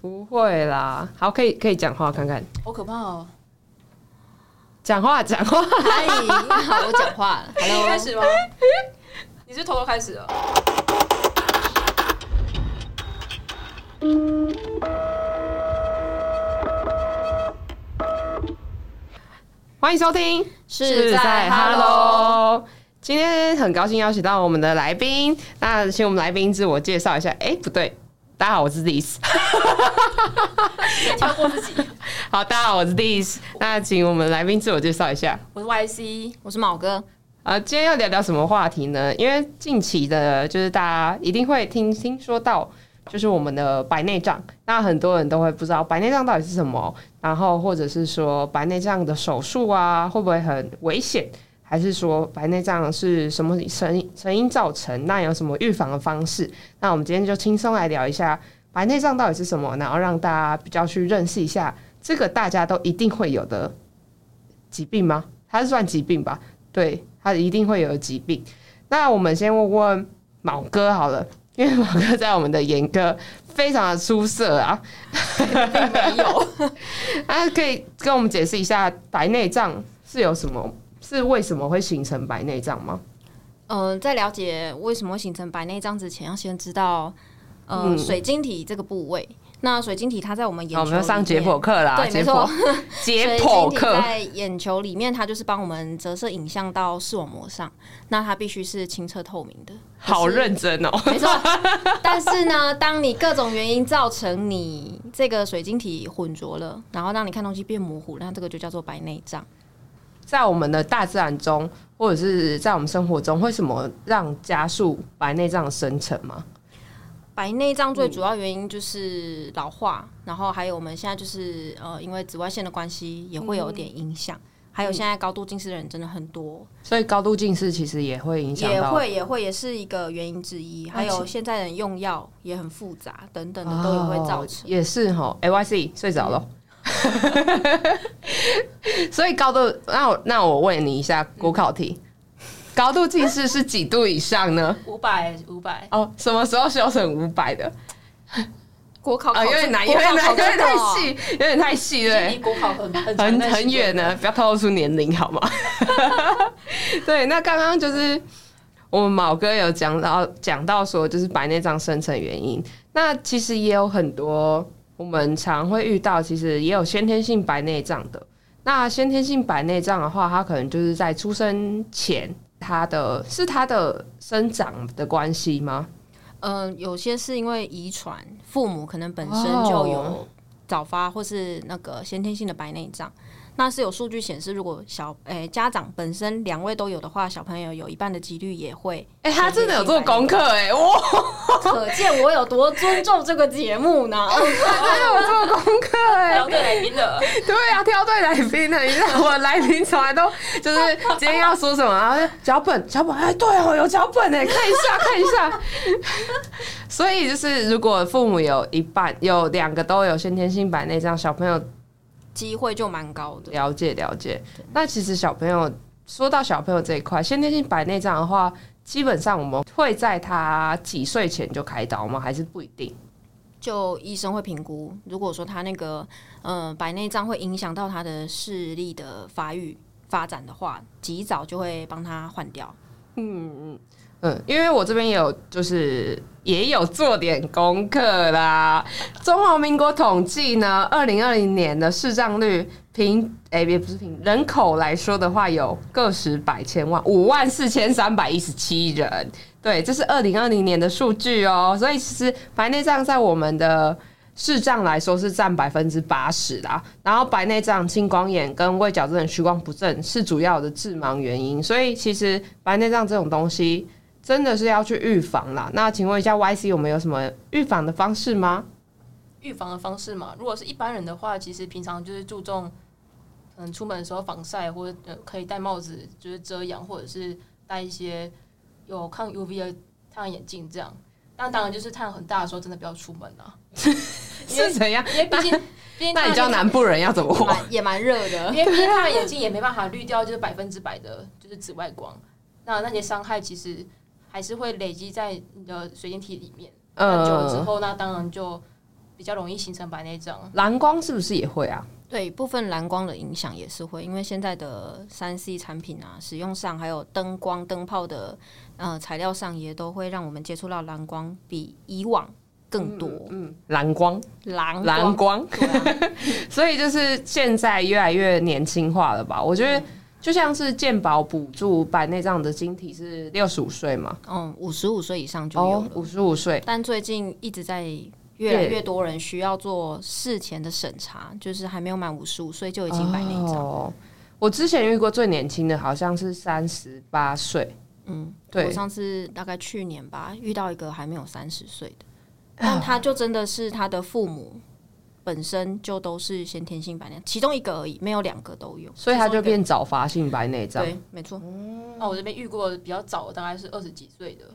不会啦，好，可以可以讲话看看，好可怕哦！讲话讲话，嗨，好，我讲话了。开 Hello，始吗？你是偷偷开始的？欢迎收听，是在 Hello。今天很高兴邀请到我们的来宾，那请我们来宾自我介绍一下。哎、不对，大家好，我是 Liz。跳过自己。好，大家好，我是 Diss。那请我们来宾自我介绍一下。我是 YC，我是毛哥。呃，今天要聊聊什么话题呢？因为近期的，就是大家一定会听听说到，就是我们的白内障。那很多人都会不知道白内障到底是什么，然后或者是说白内障的手术啊，会不会很危险？还是说白内障是什么成因成因造成？那有什么预防的方式？那我们今天就轻松来聊一下白内障到底是什么，然后让大家比较去认识一下这个大家都一定会有的疾病吗？它是算疾病吧？对，它一定会有的疾病。那我们先问问毛哥好了，因为毛哥在我们的眼科非常的出色啊，并没有。啊，可以跟我们解释一下白内障是有什么，是为什么会形成白内障吗？呃，在了解为什么会形成白内障之前，要先知道呃、嗯水晶体这个部位。那水晶体它在我们眼我们要上解剖课啦，对，没错，解剖课。在眼球里面，它就是帮我们折射影像到视网膜上。那它必须是清澈透明的。好认真哦、没错，但是呢，当你各种原因造成你这个水晶体混浊了，然后让你看东西变模糊，那这个就叫做白内障。在我们的大自然中，或者是在我们生活中，为什么让加速白内障的生成吗？白内障最主要原因就是老化，然后还有我们现在就是呃，因为紫外线的关系，也会有点影响。还有现在高度近视的人真的很多，所以高度近视其实也会影响，也会也会也是一个原因之一。还有现在人用药也很复杂，等等的都有会造哦成。也是哈。A Y C 睡着了，所以高度，那我那我问你一下国考题，高度近视是几度以上呢？五百，五百。哦，什么时候修成五百的？啊，国考考有点难，有国点难，有点太细，有点太细，对离。国考很很很长的很远呢，不要透露出年龄好吗？对，那刚刚就是我们毛哥有讲到讲到说，就是白内障生成原因。那其实也有很多我们常会遇到，其实也有先天性白内障的。那先天性白内障的话，它可能就是在出生前，它的是它的生长的关系吗？嗯、有些是因为遗传，父母可能本身就哦有早发或是那个先天性的白内障。那是有数据显示，如果小诶、家长本身两位都有的话，小朋友有一半的几率也会。哎、他真的有做功课哎、哇，可见我有多尊重这个节目呢。真的有做功课哎、挑对来宾了。对啊，挑对来宾了。你知道我来宾从来都就是今天要说什么，然后就脚本脚本，哎，对哦，有脚本哎，看一下看一下。所以就是，如果父母有一半有两个都有先天性白内障，小朋友机会就蛮高的。了解了解。那其实小朋友说到小朋友这一块，先天性白内障的话，基本上我们会在他几岁前就开刀吗？还是不一定？就医生会评估，如果说他那个呃白内障会影响到他的视力的发育发展的话，及早就会帮他换掉。嗯，嗯因为我这边有，就是也有做点功课啦。中华民国统计呢，二零二零年的视障率平，哎、也不是平，人口来说的话，有个十百千万五万四千三百一十七人。对，这是二零二零年的数据哦。所以其实白内障在我们的视障来说是占百分之八十啦，然后白内障、青光眼跟未矫正的屈光不正是主要的致盲原因，所以其实白内障这种东西真的是要去预防啦。那请问一下 Y C 有没有什么预防的方式吗？预防的方式嘛，如果是一般人的话，其实平常就是注重，嗯，出门的时候防晒，或者呃可以戴帽子，就是遮阳，或者是戴一些有抗 UV 的太阳眼镜这样。那当然就是太阳很大的时候，真的不要出门啊，是怎样？因为毕竟，毕竟那你教南部人要怎么活？也蛮热的 因。为毕竟太阳眼镜也没办法滤掉，就是百分之百的，就是紫外光。那那些伤害其实还是会累积在你的水晶体里面。嗯久了之嗯，后，那当然就比较容易形成白内障。蓝光是不是也会啊？对部分蓝光的影响也是会，因为现在的三 C 产品啊，使用上还有灯光灯泡的呃材料上，也都会让我们接触到蓝光比以往更多。嗯，蓝光，蓝蓝光，所以就是现在越来越年轻化了吧？我觉得就像是健保补助白内障的晶体是六十五岁嘛，嗯，五十五岁以上就有了。，哦五十五岁，但最近一直在越来越多人需要做事前的审查，就是还没有满五十五岁就已经白内障。哦，我之前遇过最年轻的好像是三十八岁，嗯，对。我上次大概去年吧，遇到一个还没有三十岁的，啊 但他就真的是他的父母本身就都是先天性白内障，其中一个而已，没有两个都有。所以它就变早发性白内障。对，没错。那我这边遇过比较早的，大概是二十几岁的，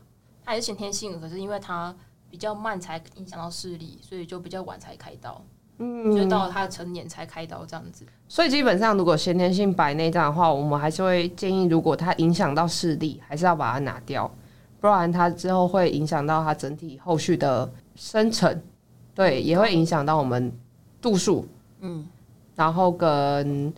他也是先天性的，可是因为他比较慢才影响到视力，所以就比较晚才开刀。嗯，就到了他成年才开刀这样子。所以基本上，如果先天性白内障的话，我们还是会建议，如果它影响到视力，还是要把它拿掉，不然它之后会影响到它整体后续的生成，对，也会影响到我们度数，嗯，然后跟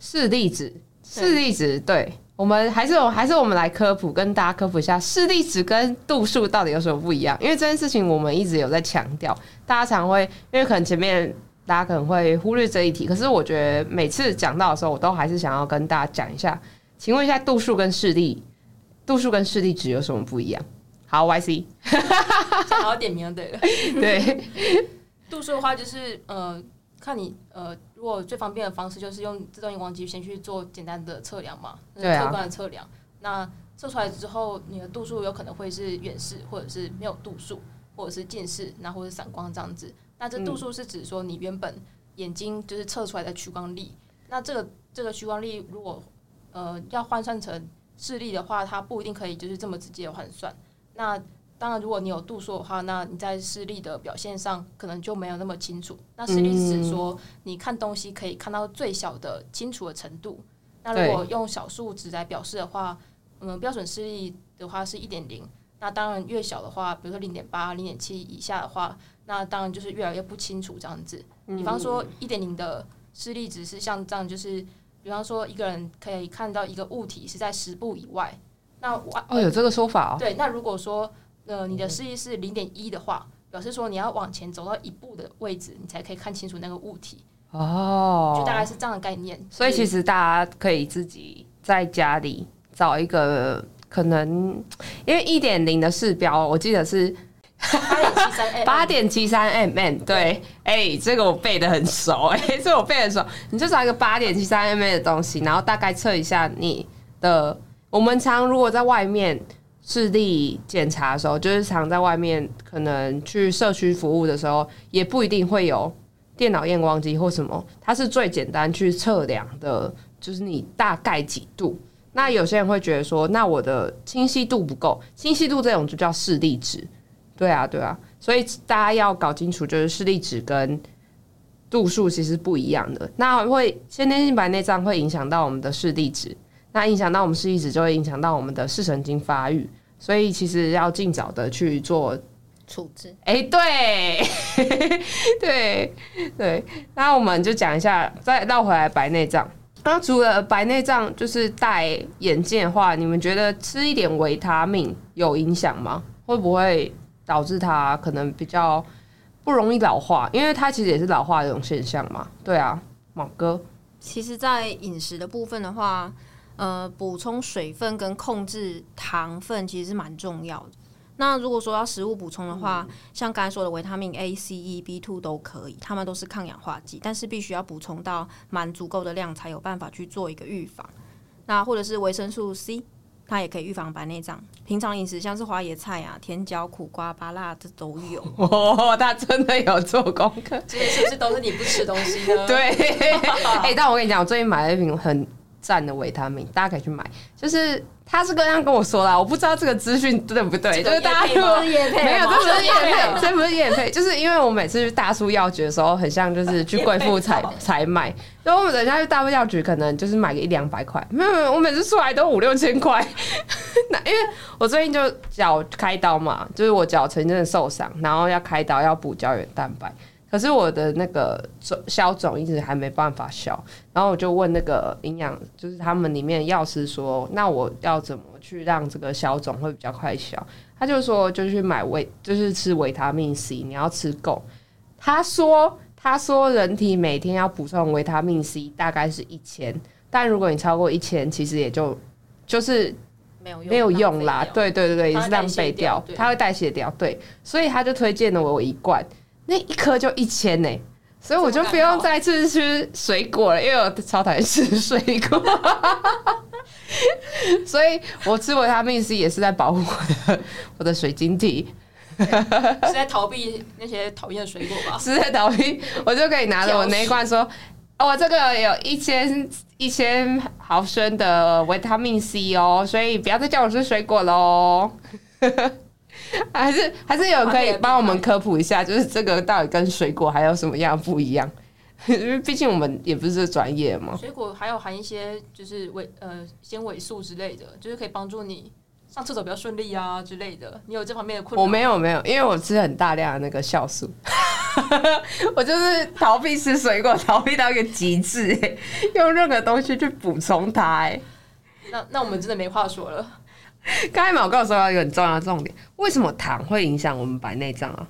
视力值，视力值，对。我们还是我还是我们来科普，跟大家科普一下视力值跟度数到底有什么不一样。因为这件事情我们一直有在强调，大家常会因为可能前面大家可能会忽略这一题，可是我觉得每次讲到的时候，我都还是想要跟大家讲一下。请问一下，度数跟视力，度数跟视力值有什么不一样？好，Y C，现在还要点名 对了。对，度数的话，就是呃，看你呃，如果最方便的方式就是用自动荧光机先去做简单的测量嘛，客观的测量。那测出来之后，你的度数有可能会是远视，或者是没有度数，或者是近视，然后或者是散光这样子。那这度数是指说你原本眼睛就是测出来的屈光力。那这个这个屈光力如果呃要换算成视力的话，它不一定可以就是这么直接的换算。那当然，如果你有度数的话，那你在视力的表现上可能就没有那么清楚。那视力是指说你看东西可以看到最小的清楚的程度。那如果用小数值来表示的话，嗯，标准视力的话是一点零。那当然越小的话，比如说零点八、零点七以下的话，那当然就是越来越不清楚这样子。比方说一点零的视力值是像这样，就是比方说一个人可以看到一个物体是在十步以外。那我哦，有这个说法哦。对，那如果说呃你的视力是零点一的话，表示说你要往前走到一步的位置，你才可以看清楚那个物体，哦，就大概是这样的概念。所以其实实大家可以自己在家里找一个可能，因为一点零的视标，我记得是八点七三 M，八点七三 mm，对，哎、这个我背的很熟，哎、这个我背得很熟。你就找一个八点七三 mm 的东西，然后大概测一下你的。我们常如果在外面视力检查的时候，就是常在外面可能去社区服务的时候，也不一定会有电脑验光机或什么，它是最简单去测量的，就是你大概几度。那有些人会觉得说，那我的清晰度不够，清晰度这种就叫视力值。对啊，对啊，所以大家要搞清楚，就是视力值跟度数其实不一样的。那会先天性白内障会影响到我们的视力值，那影响到我们视力值就会影响到我们的视神经发育，所以其实要尽早的去做。处置哎、对，对对，那我们就讲一下，再绕回来白内障。那除了白内障，就是戴眼镜的话，你们觉得吃一点维他命有影响吗？会不会导致它可能比较不容易老化？因为它其实也是老化的一种现象嘛。对啊，毛哥，其实，在饮食的部分的话，呃，补充水分跟控制糖分其实是蛮重要的。那如果说要食物补充的话，像刚才说的维他命 A、C、E、B two 都可以，它们都是抗氧化剂，但是必须要补充到蛮足够的量，才有办法去做一个预防。那或者是维生素 C，它也可以预防白内障。平常饮食像是花椰菜啊、甜椒、苦瓜、芭辣这都有。哦，他真的有做功课。这些是不是都是你不吃东西呢？对，哎、但我跟你讲，我最近买了一瓶很赞的维他命，大家可以去买。就是他是刚刚跟我说啦，我不知道这个资讯对不对，就是大家如果业配没有，这不是叶吗配，这不是叶配，就是因为我每次去大叔药局的时候，很像就是去贵妇采采买，然后我们等一下去大叔药局，可能就是买个一两百块，没有没有，我每次出来都五六千块。那因为我最近就脚开刀嘛，就是我脚曾经的受伤，然后要开刀要补胶原蛋白。可是我的那个肿消肿一直还没办法消，然后我就问那个营养，就是他们里面药师说，那我要怎么去让这个消肿会比较快消？他就说，就去买维，就是吃维他命 C，你要吃够。他说，他说人体每天要补充维他命 C 大概是一千，但如果你超过一千，其实也就就是没有用，没有用啦对对对对，也是浪费掉它会代谢掉。对，所以他就推荐了我一罐，那一颗就一千呢，所以我就不用再次吃水果了，因为我超讨厌吃水果。所以我吃维他命 C 也是在保护我的我的水晶体，是在逃避那些讨厌的水果吧？是在逃避，我就可以拿着我那一罐说，哦，我这个有一千一千毫升的维他命 C 哦，所以不要再叫我吃水果喽。还是还是有可以帮我们科普一下，就是这个到底跟水果还有什么样不一样？因为毕竟我们也不是这专业嘛。水果还有含一些就是维呃纤维素之类的，就是可以帮助你上厕所比较顺利啊之类的。你有这方面的困扰？我没有没有，因为我吃很大量的那个酵素，我就是逃避吃水果，逃避到一个极致、欸，用任何东西去补充它、欸。那那我们真的没话说了。刚才毛告诉到一个很重要的重点，为什么糖会影响我们白内障啊？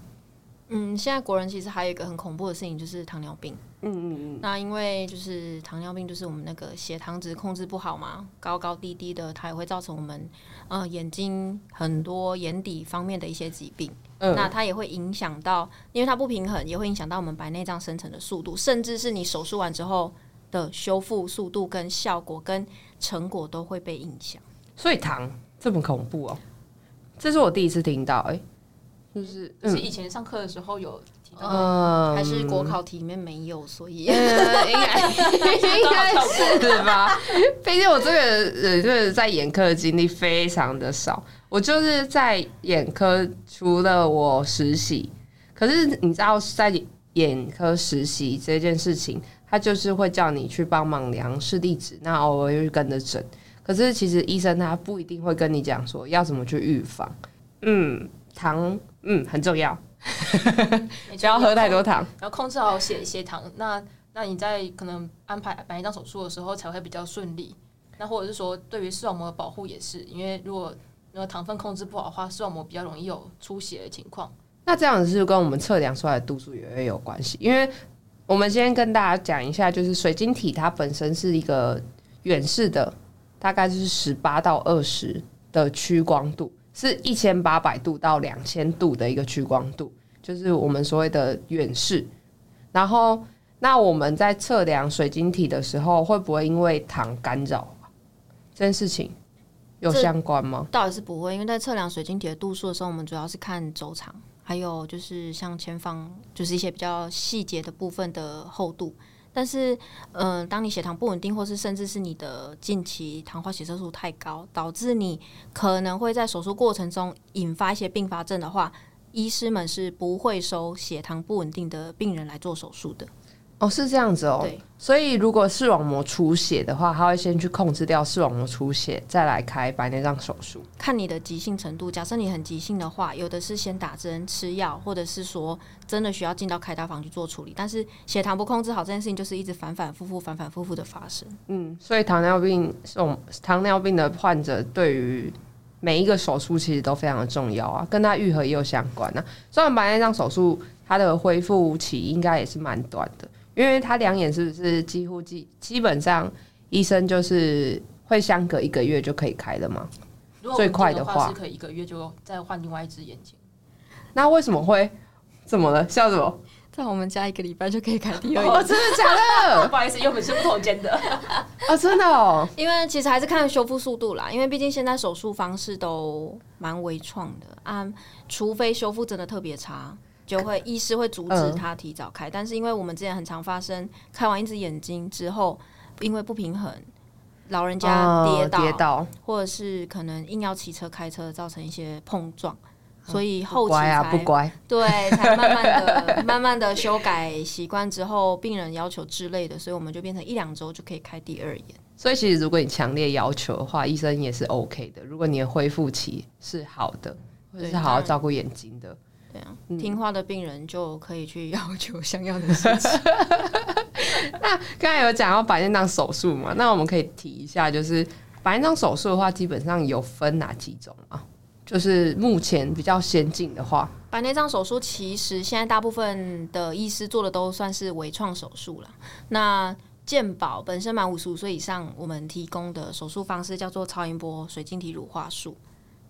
嗯，现在国人其实还有一个很恐怖的事情，就是糖尿病。嗯嗯嗯，那因为就是糖尿病，就是我们那个血糖值控制不好嘛，高高低低的，它也会造成我们呃眼睛很多眼底方面的一些疾病。嗯那它也会影响到，因为它不平衡，也会影响到我们白内障生成的速度，甚至是你手术完之后的修复速度、跟效果、跟成果都会被影响。所以糖这么恐怖哦、这是我第一次听到、哎，就是是嗯以前上课的时候有提到还是国考题里面没有，所以呃，应该应该是吧？毕竟我这个人就是在眼科的经历非常的少，我就是在眼科除了我实习，可是你知道在眼科实习这件事情，他就是会叫你去帮忙量视力值，那偶尔又跟着诊。可是其实医生他不一定会跟你讲说要怎么去预防。嗯，糖嗯很重要，不要喝太多糖。然后控制好血血糖，那那你在可能安排白内障手术的时候才会比较顺利。那或者是说，对于视网膜的保护也是，因为如果那个糖分控制不好的话，视网膜比较容易有出血的情况。那这样子是跟我们测量出来的度数也会有关系，因为我们先跟大家讲一下，就是水晶体它本身是一个远视的，大概就是十八到二十的屈光度，是一千八百度到两千度的一个屈光度，就是我们所谓的远视。然后，那我们在测量水晶体的时候，会不会因为糖干扰啊这件事情有相关吗？倒也是不会，因为在测量水晶体的度数的时候，我们主要是看轴长，还有就是像前方就是一些比较细节的部分的厚度。但是，嗯、当你血糖不稳定，或是甚至是你的近期糖化血色素太高，导致你可能会在手术过程中引发一些并发症的话，医师们是不会收血糖不稳定的病人来做手术的。哦，是这样子哦。对，所以如果视网膜出血的话，他会先去控制掉视网膜出血，再来开白内障手术。看你的急性程度。假设你很急性的话，有的是先打针吃药，或者是说真的需要进到开刀房去做处理。但是血糖不控制好这件事情，就是一直反反复复、反反复复的发生。嗯，所以糖尿病这种糖尿病的患者对于每一个手术其实都非常的重要啊，跟他愈合也有相关啊。虽然白内障手术它的恢复期应该也是蛮短的，因为他两眼是不是几乎基基本上医生就是会相隔一个月就可以开的吗？如果最快的的话是可以一个月就再换另外一只眼睛。那为什么会怎么了？笑什么？在我们家一个礼拜就可以开第二哦，眼，真的假的？不好意思，因为我们是不同间的。哦，真的哦。因为其实还是看修复速度啦。因为毕竟现在手术方式都蛮微创的啊，除非修复真的特别差。就会医师会阻止嗯他提早开，但是因为我们之前很常发生，开完一只眼睛之后，因为不平衡，老人家跌倒，哦跌倒，或者是可能硬要骑车开车，造成一些碰撞，所以后期才、不乖。对，才慢慢的、慢慢的修改习惯之后，病人要求之类的，所以我们就变成一两周就可以开第二眼。所以其实如果你强烈要求的话，医生也是 OK 的。如果你的恢复期是好的，或者是好好照顾眼睛的，对啊，嗯听话的病人就可以去要求 想要的事情。那刚才有讲到白内障手术嘛，那我们可以提一下，就是白内障手术的话，基本上有分哪几种啊？就是目前比较先进的话，白内障手术其实现在大部分的医师做的都算是微创手术了。那健保本身满五十五岁以上，我们提供的手术方式叫做超音波水晶体乳化术。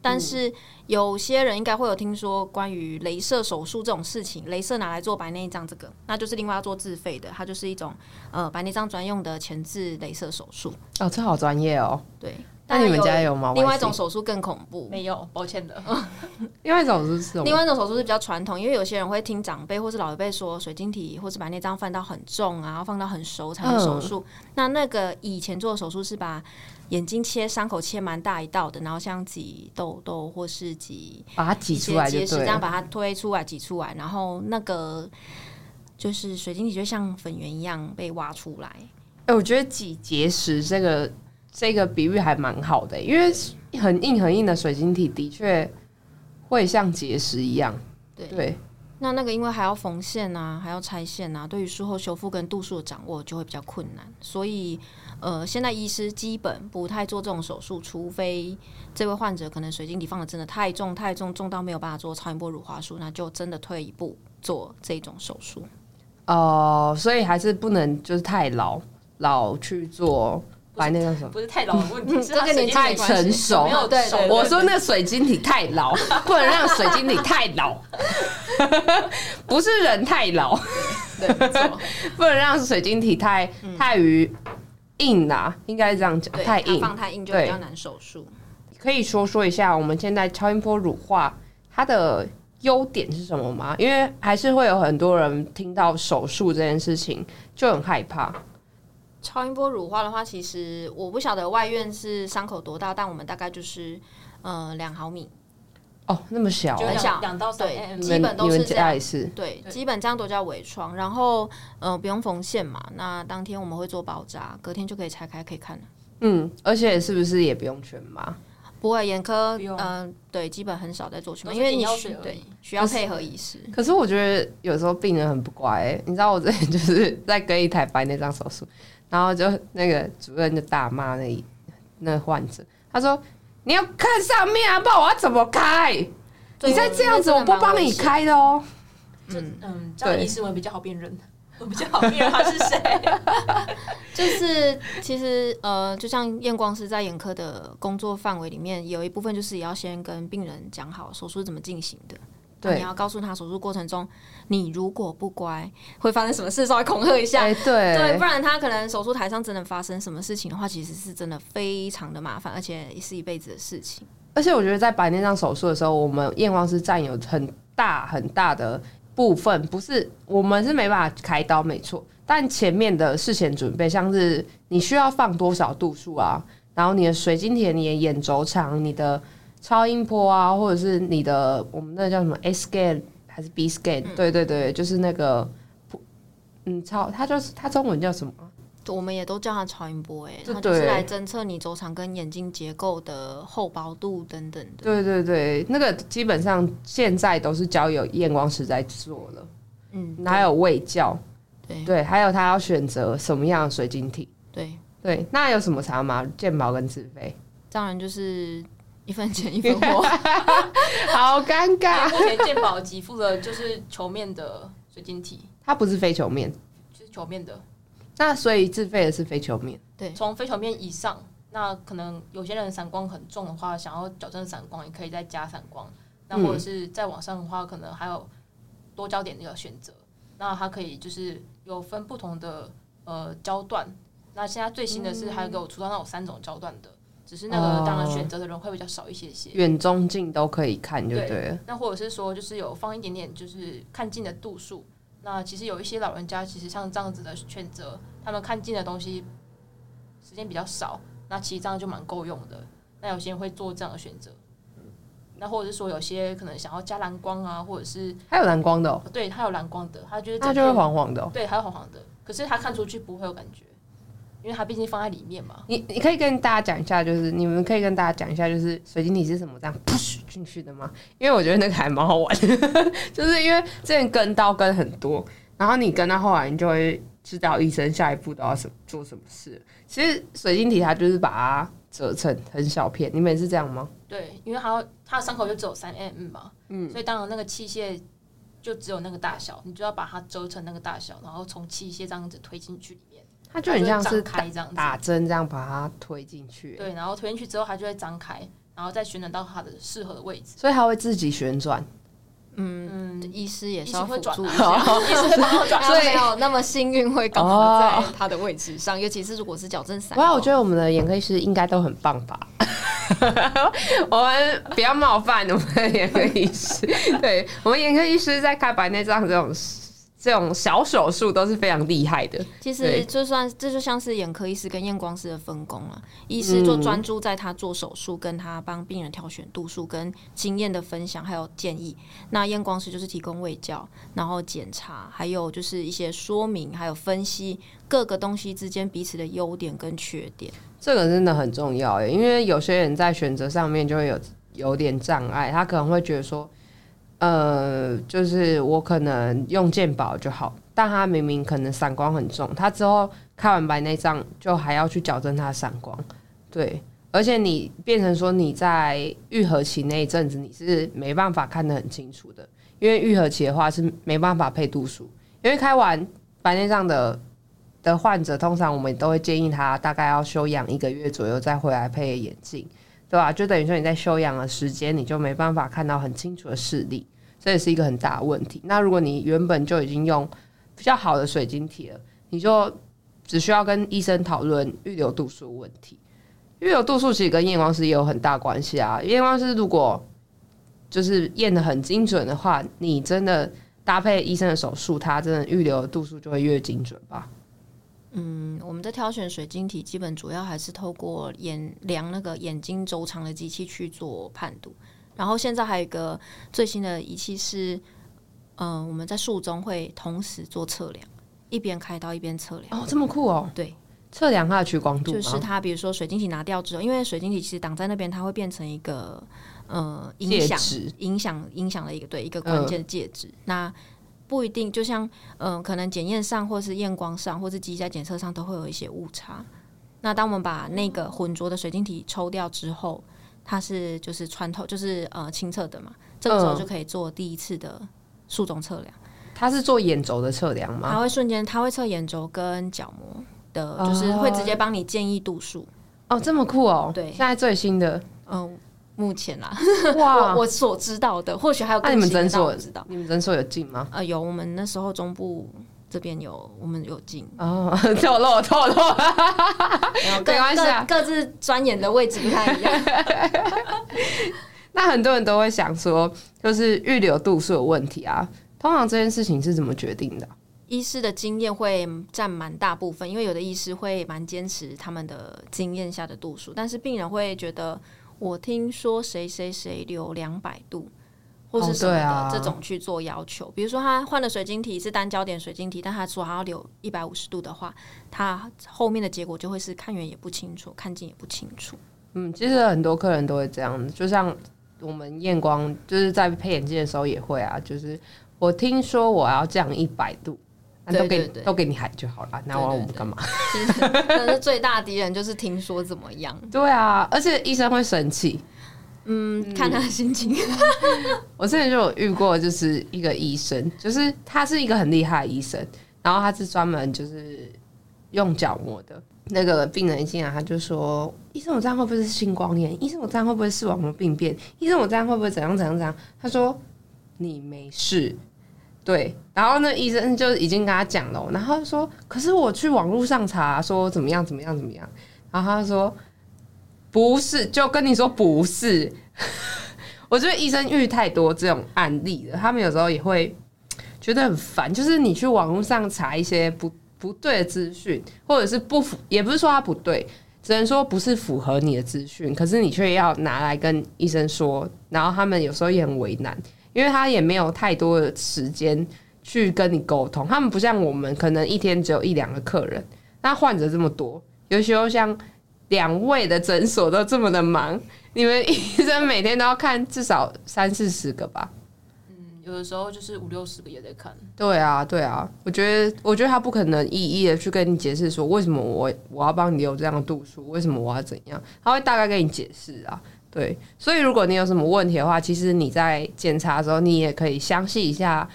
但是有些人应该会有听说关于镭射手术这种事情，镭射拿来做白内障这个，那就是另外要做自费的，它就是一种呃白内障专用的前置镭射手术。哦，这好专业哦。对，那你们家有吗？另外一种手术更恐怖，没有，抱歉的。另外一种是什么？另外一种手术是比较传统，因为有些人会听长辈或是老一辈说，水晶体或是把内脏放到很重啊，要放到很熟才能手术。那那个以前做的手术是把眼睛切伤口切蛮大一道的，然后像挤痘痘或是挤把它挤出来就结石，这样把它推出来挤出来，然后那个就是水晶体就像粉圆一样被挖出来。哎、我觉得挤结石这个这个比喻还蛮好的，因为很硬很硬的水晶体的确会像结石一样。对对，那那个因为还要缝线啊，还要拆线啊，对于术后修复跟度数的掌握就会比较困难，所以呃，现在医师基本不太做这种手术，除非这位患者可能水晶体放的真的太重太重，重到没有办法做超音波乳化术，那就真的退一步做这种手术。哦、所以还是不能就是太老老去做白内障什么。不是太老的问题，是这个年太成熟没有熟对对我说那个水晶体太老，不能让水晶体太老，不是人太老，对，不能让水晶体太太于硬啦，应该是这样讲，太硬。放太硬就比较难手术。可以说说一下我们现在超音波乳化它的优点是什么吗？因为还是会有很多人听到手术这件事情就很害怕。超音波乳化的话，其实我不晓得外院是伤口多大，但我们大概就是呃两毫米，哦，那么小、就很小两两到三对 mm 基本都是这样也是对，基本这样都叫微创。然后呃不用缝线嘛，那当天我们会做包扎，隔天就可以拆开可以看了。嗯，而且是不是也不用全麻？不会，眼科嗯、对，基本很少在做全麻，因为你点药水而需对需要配合医师。可是我觉得有时候病人很不乖、欸，你知道我之前就是在跟一台白内障手术，然后就那个主任就大骂那一那患者，他说你要看上面啊，不然我要怎么开？你再这样子，我不帮你。开的哦。这嗯嗯，这样医师们比较好辨认，我比较好辨认他是谁。就是其实呃，就像验光师在眼科的工作范围里面，有一部分就是也要先跟病人讲好手术怎么进行的。那对你要告诉他手术过程中，你如果不乖，会发生什么事，稍微恐吓一下。对，不然他可能手术台上真的发生什么事情的话，其实是真的非常的麻烦，而且是一辈子的事情。而且我觉得在白内障手术的时候，我们验光师占有很大很大的部分，不是我们是没办法开刀，没错。但前面的事前准备，像是你需要放多少度数啊，然后你的水晶体、你的眼轴长、你的超音波啊，或者是你的我们那叫什么 A scan 还是 B scan？、对对对，就是那个嗯超，它就是它中文叫什么？我们也都叫它超音波、欸，对它就是来侦测你轴长跟眼睛结构的厚薄度等等的。对对对，那个基本上现在都是交由验光师在做了。嗯，还有卫教，对对，还有他要选择什么样的水晶体，对，对，那有什么差吗？健保跟自费，当然就是一分钱一分货。好尴尬。目前健保给付的就是球面的水晶体，它不是非球面，就是球面的，那所以自费的是非球面。对从非球面以上，那可能有些人散光很重的话，想要矫正散光，也可以再加散光。那或者是在网上的话，可能还有多焦点的选择。那它可以就是有分不同的呃焦段。那现在最新的是还有给我出到那种三种焦段的，只是那个当然选择的人会比较少一些些。远中近都可以看就对了。那或者是说，就是有放一点点，就是看近的度数。那其实有一些老人家，其实像这样子的选择，他们看近的东西时间比较少，那其实这样就蛮够用的。那有些人会做这样的选择。那或者是说，有些可能想要加蓝光啊，或者是还有蓝光的、哦，对它有蓝光的，它就是它就会黄黄的、哦。对，还有黄黄的，可是它看出去不会有感觉，因因为它毕竟放在里面嘛。你你可以跟大家讲一下，就是你们可以跟大家讲一下，就是水晶体是什么这样 push 进去的吗？因为我觉得那个还蛮好玩的，就是因为之前跟刀跟很多，然后你跟到后来，你就会知道医生下一步都要什做什么事。其实水晶体它就是把它折成很小片，你们也是这样吗？对，因为它它的伤口就只有三 mm 嘛，嗯，所以当然那个器械就只有那个大小，你就要把它折成那个大小，然后从器械这样子推进去。它就很像是开这样打针这样把它推进去，对，然后推进去之后它就会张开，然后再旋转到它的适合的位置，所以它会自己旋转。嗯，医师也是要辅助一下，医师帮我转，所以没有那么幸运会刚好在他的位置上，尤其是如果是矫正伞。哇，我觉得我们的眼科医师应该都很棒吧。我们不要冒犯我们的眼科医师，对我们眼科医师在开白内障这种。这种小手术都是非常厉害的。其实就算这就像是眼科医师跟验光师的分工啊，医师就专注在他做手术，跟他帮病人挑选度数、跟经验的分享还有建议。那验光师就是提供卫教，然后检查，还有就是一些说明，还有分析各个东西之间彼此的优点跟缺点。这个真的很重要因为有些人在选择上面就会有有点障碍，他可能会觉得说。呃，就是我可能用健保就好，但他明明可能散光很重，他之后开完白内障就还要去矫正他散光，对，而且你变成说你在愈合期那一阵子你是没办法看得很清楚的，因为愈合期的话是没办法配度数，因为开完白内障的的患者，通常我们都会建议他大概要休养一个月左右再回来配眼镜。对吧？就等于说你在休养的时间，你就没办法看到很清楚的视力，这也是一个很大的问题。那如果你原本就已经用比较好的水晶体了，你就只需要跟医生讨论预留度数问题。预留度数其实跟验光师也有很大关系啊。验光师如果就是验的很精准的话，你真的搭配医生的手术，他真的预留的度数就会越精准吧。嗯，我们在挑选水晶体，基本主要还是透过眼量那个眼睛周长的机器去做判读。然后现在还有一个最新的仪器是，嗯，我们在术中会同时做测量，一边开刀一边测量。哦，这么酷哦！对，测量它的屈光度，就是它，比如说水晶体拿掉之后，因为水晶体其实挡在那边，它会变成一个呃影响影响影响的一个对一个关键的介质。那不一定，就像嗯，可能检验上，或是验光上，或是机械检测上，都会有一些误差。那当我们把那个浑浊的水晶体抽掉之后，它是就是穿透，就是呃清澈的嘛。这个时候就可以做第一次的术中测量。它是做眼轴的测量吗？它会瞬间，它会测眼轴跟角膜的，就是会直接帮你建议度数。哦，这么酷哦！对，现在最新的，嗯。目前啦，哇，我所知道的，或许还有更新的，我知道。你们诊所有进吗？呃，有，我们那时候中部这边有，我们有进。哦，透露透露，没 关系啊，各自钻研的位置不太一样。那很多人都会想说，就是预留度数有问题啊。通常这件事情是怎么决定的？医师的经验会占蛮大部分，因为有的医师会蛮坚持他们的经验下的度数，但是病人会觉得。我听说谁谁谁留两百度，或是什么的这种去做要求。比如说他换了水晶体是单焦点水晶体，但他说他要留一百五十度的话，他后面的结果就会是看远也不清楚，看近也不清楚。嗯，其实很多客人都会这样子，就像我们验光就是在配眼镜的时候也会啊，就是我听说我要降一百度。都给都给你喊就好了，那我我们干嘛？其实，但是最大敌人就是听说怎么样？对啊，而且医生会生气。嗯，看他的心情。我之前就有遇过，就是一个医生，就是他是一个很厉害的医生，然后他是专门就是用角膜的。那个病人一进来，他就说：“医生，我这样会不会是青光眼？医生，我这样会不会视网膜病变？医生，我这样会不会怎样怎样怎样？”他说：“你没事。”对，然后那医生就已经跟他讲了，然后说，可是我去网络上查说怎么样怎么样怎么样，然后他说不是，就跟你说不是。我觉得医生遇太多这种案例了，他们有时候也会觉得很烦。就是你去网络上查一些不不对的资讯，或者是不符，也不是说他不对，只能说不是符合你的资讯，可是你却要拿来跟医生说，然后他们有时候也很为难。因为他也没有太多的时间去跟你沟通，他们不像我们，可能一天只有一两个客人，那患者这么多，有时候像两位的诊所都这么的忙，你们医生每天都要看至少三四十个吧？嗯，有的时候就是五六十个也在看。对啊，对啊，我觉得，我觉得他不可能一一的去跟你解释说为什么我我要帮你留这样的度数，为什么我要怎样，他会大概跟你解释啊。对，所以如果你有什么问题的话，其实你在检查的时候，你也可以相信一下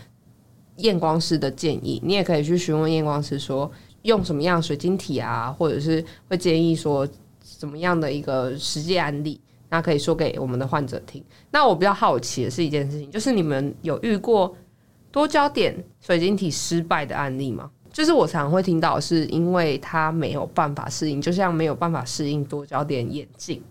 验光师的建议，你也可以去询问验光师说用什么样水晶体啊，或者是会建议说怎么样的一个实际案例，那可以说给我们的患者听。那我比较好奇的是一件事情，就是你们有遇过多焦点水晶体失败的案例吗？就是我常会听到，是因为他没有办法适应，就像没有办法适应多焦点眼镜。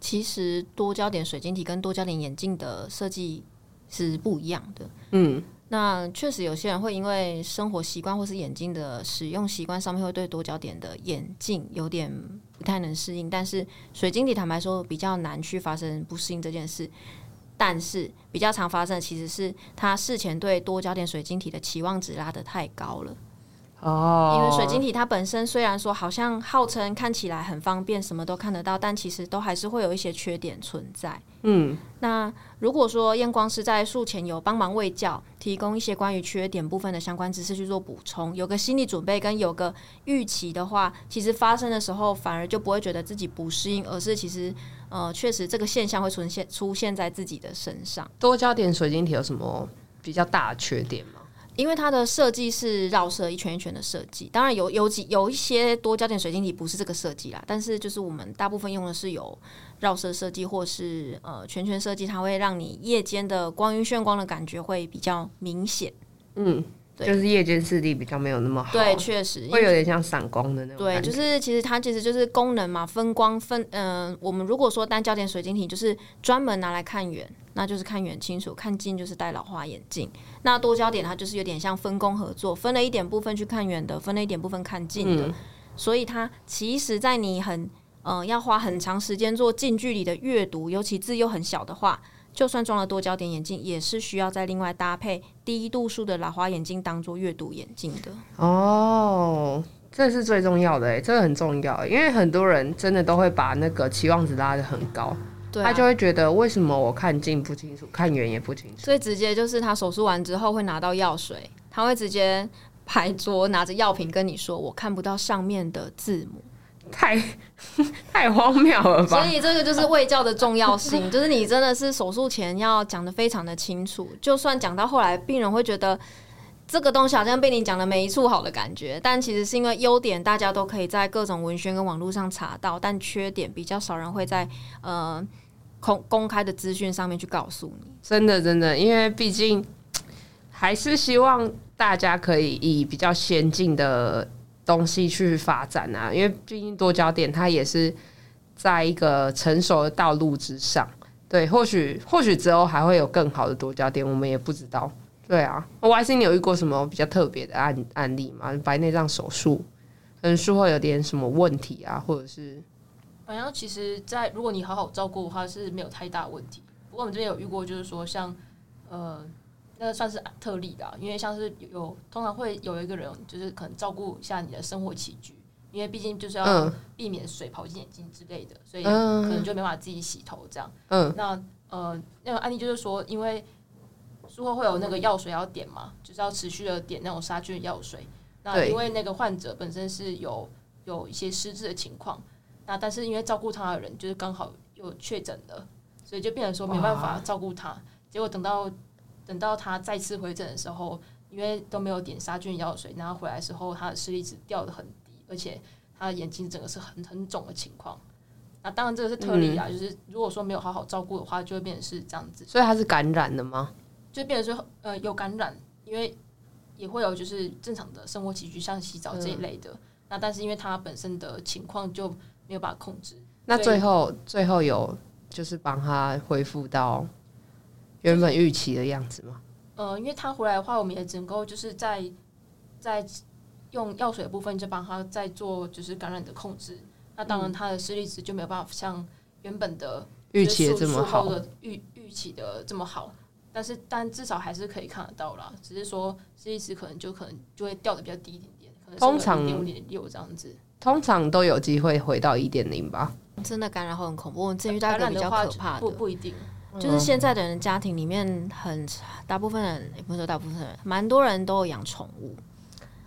其实多焦点水晶体跟多焦点眼镜的设计是不一样的。嗯，那确实有些人会因为生活习惯或是眼镜的使用习惯上面，会对多焦点的眼镜有点不太能适应。但是水晶体坦白说比较难去发生不适应这件事。但是比较常发生的其实是他事前对多焦点水晶体的期望值拉得太高了。哦，因为水晶体它本身虽然说好像号称看起来很方便，什么都看得到，但其实都还是会有一些缺点存在。嗯，那如果说验光师在术前有帮忙卫教，提供一些关于缺点部分的相关知识去做补充，有个心理准备跟有个预期的话，其实发生的时候反而就不会觉得自己不适应，而是其实呃确实这个现象会出现出现在自己的身上。多焦点水晶体有什么比较大的缺点吗？因为它的设计是绕射一圈一圈的设计，当然有有几有一些多焦点水晶体不是这个设计啦，但是就是我们大部分用的是有绕射设计或是呃圈圈设计，它会让你夜间的光晕眩光的感觉会比较明显。嗯，对就是夜间视力比较没有那么好，对，确实，会有点像散光的那种对，就是其实它其实就是功能嘛，分光分嗯、我们如果说单焦点水晶体就是专门拿来看远，那就是看远清楚；看近就是戴老花眼镜。那多焦点它就是有点像分工合作，分了一点部分去看远的，分了一点部分看近的。嗯所以它其实，在你很呃要花很长时间做近距离的阅读，尤其字又很小的话，就算装了多焦点眼镜，也是需要再另外搭配低度数的老花眼镜当做阅读眼镜的。哦，这是最重要的哎，这个很重要，因为很多人真的都会把那个期望值拉得很高，他就会觉得为什么我看近不清楚，看远也不清楚。所以直接就是他手术完之后会拿到药水，他会直接拍桌拿着药瓶跟你说：“我看不到上面的字母。太 太荒谬了吧”所？以这个就是卫教的重要性，就是你真的是手术前要讲的非常的清楚，就算讲到后来，病人会觉得。这个东西好像被你讲的没一处好的感觉，但其实是因为优点大家都可以在各种文宣跟网络上查到，但缺点比较少人会在呃公公开的资讯上面去告诉你。真的真的，因为毕竟还是希望大家可以以比较先进的东西去发展啊，因为毕竟多焦点它也是在一个成熟的道路之上。对，或许或许之后还会有更好的多焦点，我们也不知道。对啊，我还是你有遇过什么比较特别的案案例吗？白内障手术，可能术后有点什么问题啊，或者是反正其实在，如果你好好照顾的话是没有太大问题。不过我们这边有遇过，就是说像呃，那个算是特例的啊，因为像是有通常会有一个人，就是可能照顾一下你的生活起居，因为毕竟就是要嗯避免水跑进眼睛之类的，所以可嗯能就没办法自己洗头这样。嗯那呃，那个案例就是说，因为术后会有那个药水要点嘛，就是要持续的点那种杀菌药水。那因为那个患者本身是有有一些失智的情况，那但是因为照顾他的人就是刚好又确诊了，所以就变成说没办法照顾他。结果等到等到他再次回诊的时候，因为都没有点杀菌药水，然后回来的时候他的视力值掉的很低，而且他的眼睛整个是很很肿的情况。那当然这个是特例啊，就是如果说没有好好照顾的话，就会变成是这样子。所以他是感染的吗？就变成说呃有感染，因为也会有就是正常的生活起居，像洗澡这一类的。那但是因为他本身的情况就没有办法控制，那最后最后有就是帮他恢复到原本预期的样子吗？呃，因为他回来的话，我们也只能够就是在在用药水的部分就帮他再做就是感染的控制。那当然他的视力值就没有办法像原本的预期这么好的预预期的这么好。但是，但至少还是可以看得到啦，只是说视力值可能就可能就会掉的比较低一点点，可能通常零点六这样子。通常都有机会回到一点零吧。真的感染后很恐怖。我们之前遇到一个比较感染的话可怕的，不不一定。就是现在的人家庭里面很大部分人，也不是说大部分人，蛮多人都有养宠物。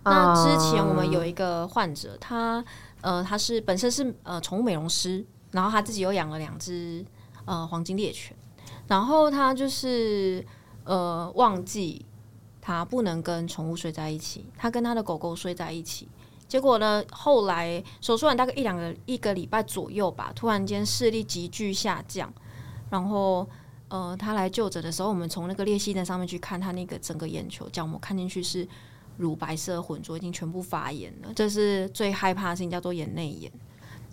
那之前我们有一个患者，他呃他是本身是呃宠物美容师，然后他自己又养了两只呃黄金猎犬，然后他就是呃忘记他不能跟宠物睡在一起，他跟他的狗狗睡在一起。结果呢？后来手术完大概一两个一个礼拜左右吧，突然间视力急剧下降，然后呃，他来就诊的时候，我们从那个裂隙灯上面去看他那个整个眼球角膜，看进去是乳白色浑浊，已经全部发炎了。这是最害怕的事情，叫做眼内炎。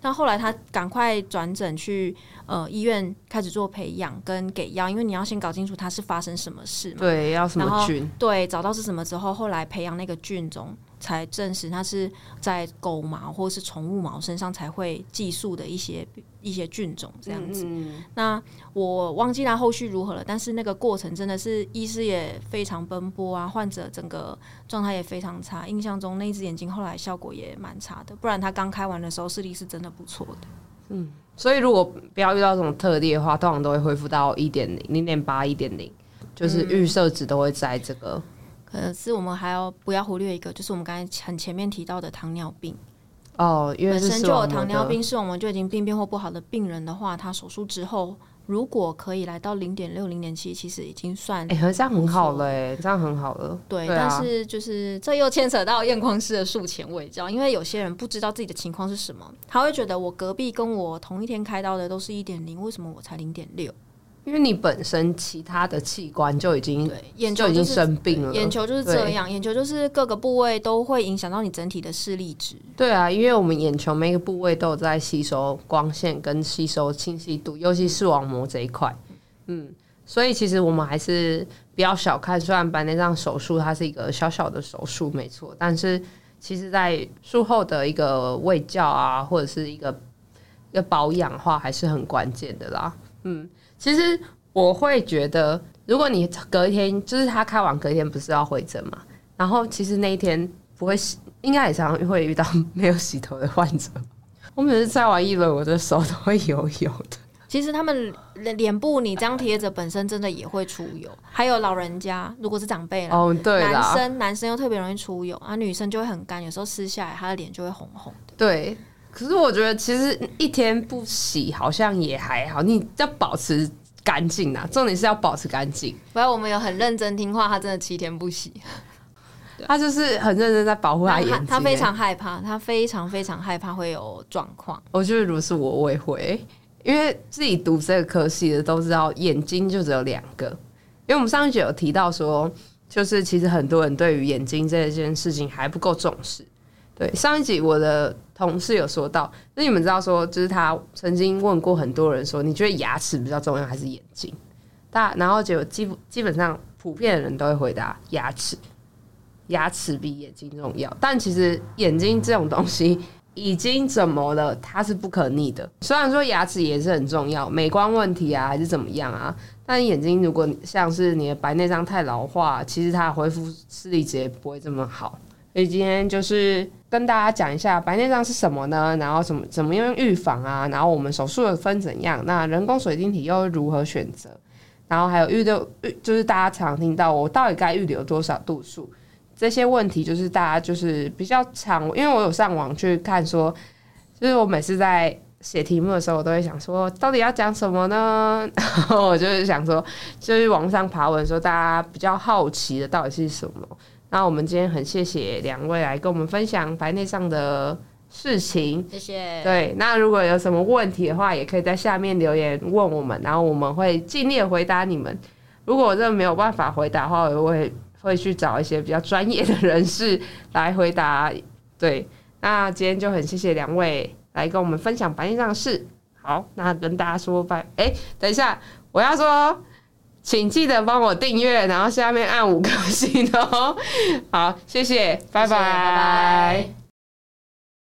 那后来他赶快转诊去呃医院开始做培养跟给药，因为你要先搞清楚他是发生什么事嘛。对，要什么菌？对，找到是什么之后，后来培养那个菌种，才证实它是在狗毛或是宠物毛身上才会寄宿的一些一些菌种这样子。嗯那我忘记它后续如何了，但是那个过程真的是医师也非常奔波啊，患者整个状态也非常差。印象中那一只眼睛后来效果也蛮差的，不然他刚开完的时候视力是真的不错的。嗯所以如果不要遇到这种特例的话，通常都会恢复到一点零、零点八、一点零，就是预设值都会在这个。可是我们还要不要忽略一个，就是我们刚才很前面提到的糖尿病。哦，因为本身就有糖尿病、是我们就已经病变或不好的病人的话，他手术之后如果可以来到零点六、零点七，其实已经算哎、这样很好了、哎，这样很好了。对。但是就是这又牵扯到验光师的术前卫教，因为有些人不知道自己的情况是什么，他会觉得我隔壁跟我同一天开刀的都是一点零，为什么我才零点六？因为你本身其他的器官就已经对，眼就已经生病了，眼球就是这样，眼球就是各个部位都会影响到你整体的视力值。对啊，因为我们眼球每个部位都有在吸收光线跟吸收清晰度，尤其视网膜这一块。嗯，所以其实我们还是不要小看，虽然白内障手术它是一个小小的手术，没错，但是其实在术后的一个卫教啊，或者是一个一个保养的话，还是很关键的啦。嗯，其实我会觉得，如果你隔一天，就是他开完隔一天不是要回诊嘛，然后其实那一天不会洗，应该也常常会遇到没有洗头的患者。我每次晒完一轮，我的手都会油油的。其实他们脸脸部你这样贴着，本身真的也会出油。还有老人家，如果是长辈啦，哦，对男，生男生又特别容易出油，啊，女生就会很干，有时候撕下来，她的脸就会红红的。对。可是我觉得其实一天不洗好像也还好，你要保持干净啊，重点是要保持干净。不要我们有很认真听话，他真的七天不洗，他就是很认真在保护他眼睛、他他非欸常害怕，他非常非常害怕会有状况。我觉得如果是我，我也会，因为自己读这个科系的都知道，眼睛就只有两个。因为我们上一集有提到说，就是其实很多人对于眼睛这件事情还不够重视。对，上一集我的同事有说到，那你们知道说，就是他曾经问过很多人说，你觉得牙齿比较重要还是眼睛？大，然后结果基基本上普遍的人都会回答牙齿，牙齿比眼睛重要。但其实眼睛这种东西已经怎么了？它是不可逆的。虽然说牙齿也是很重要，美观问题啊还是怎么样啊，但眼睛如果像是你的白内障太老化，其实它的恢复视力值也不会这么好。所以今天就是跟大家讲一下白内障是什么呢？然后怎么怎么样预防啊？然后我们手术的分怎样？那人工水晶体又如何选择？然后还有预留预，就是大家常听到我到底该预留多少度数？这些问题就是大家就是比较常，因为我有上网去看说，就是我每次在写题目的时候，我都会想说，到底要讲什么呢？然后我就是想说，就是网上爬文说大家比较好奇的到底是什么。那我们今天很谢谢两位来跟我们分享白内障的事情。谢谢。对，那如果有什么问题的话，也可以在下面留言问我们，然后我们会尽力地回答你们。如果我真的没有办法回答的话，我会会去找一些比较专业的人士来回答。对，那今天就很谢谢两位来跟我们分享白内障的事。好，那跟大家说拜。哎、等一下，我要说，请记得帮我订阅，然后下面按五颗星哦。好，谢谢，拜谢谢拜拜